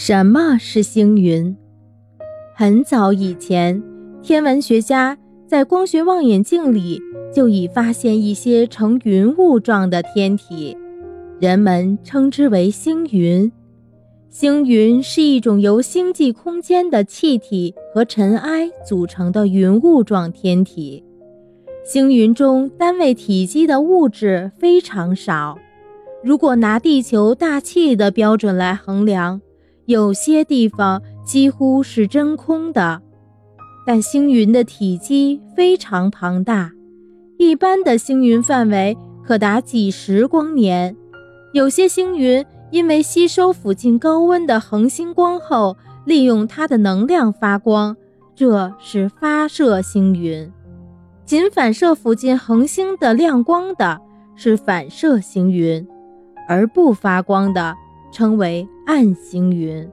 什么是星云？很早以前，天文学家在光学望远镜里就已发现一些呈云雾状的天体，人们称之为星云。星云是一种由星际空间的气体和尘埃组成的云雾状天体。星云中单位体积的物质非常少，如果拿地球大气的标准来衡量。有些地方几乎是真空的，但星云的体积非常庞大，一般的星云范围可达几十光年。有些星云因为吸收附近高温的恒星光后，利用它的能量发光，这是发射星云。仅反射附近恒星的亮光的是反射星云，而不发光的。称为暗星云。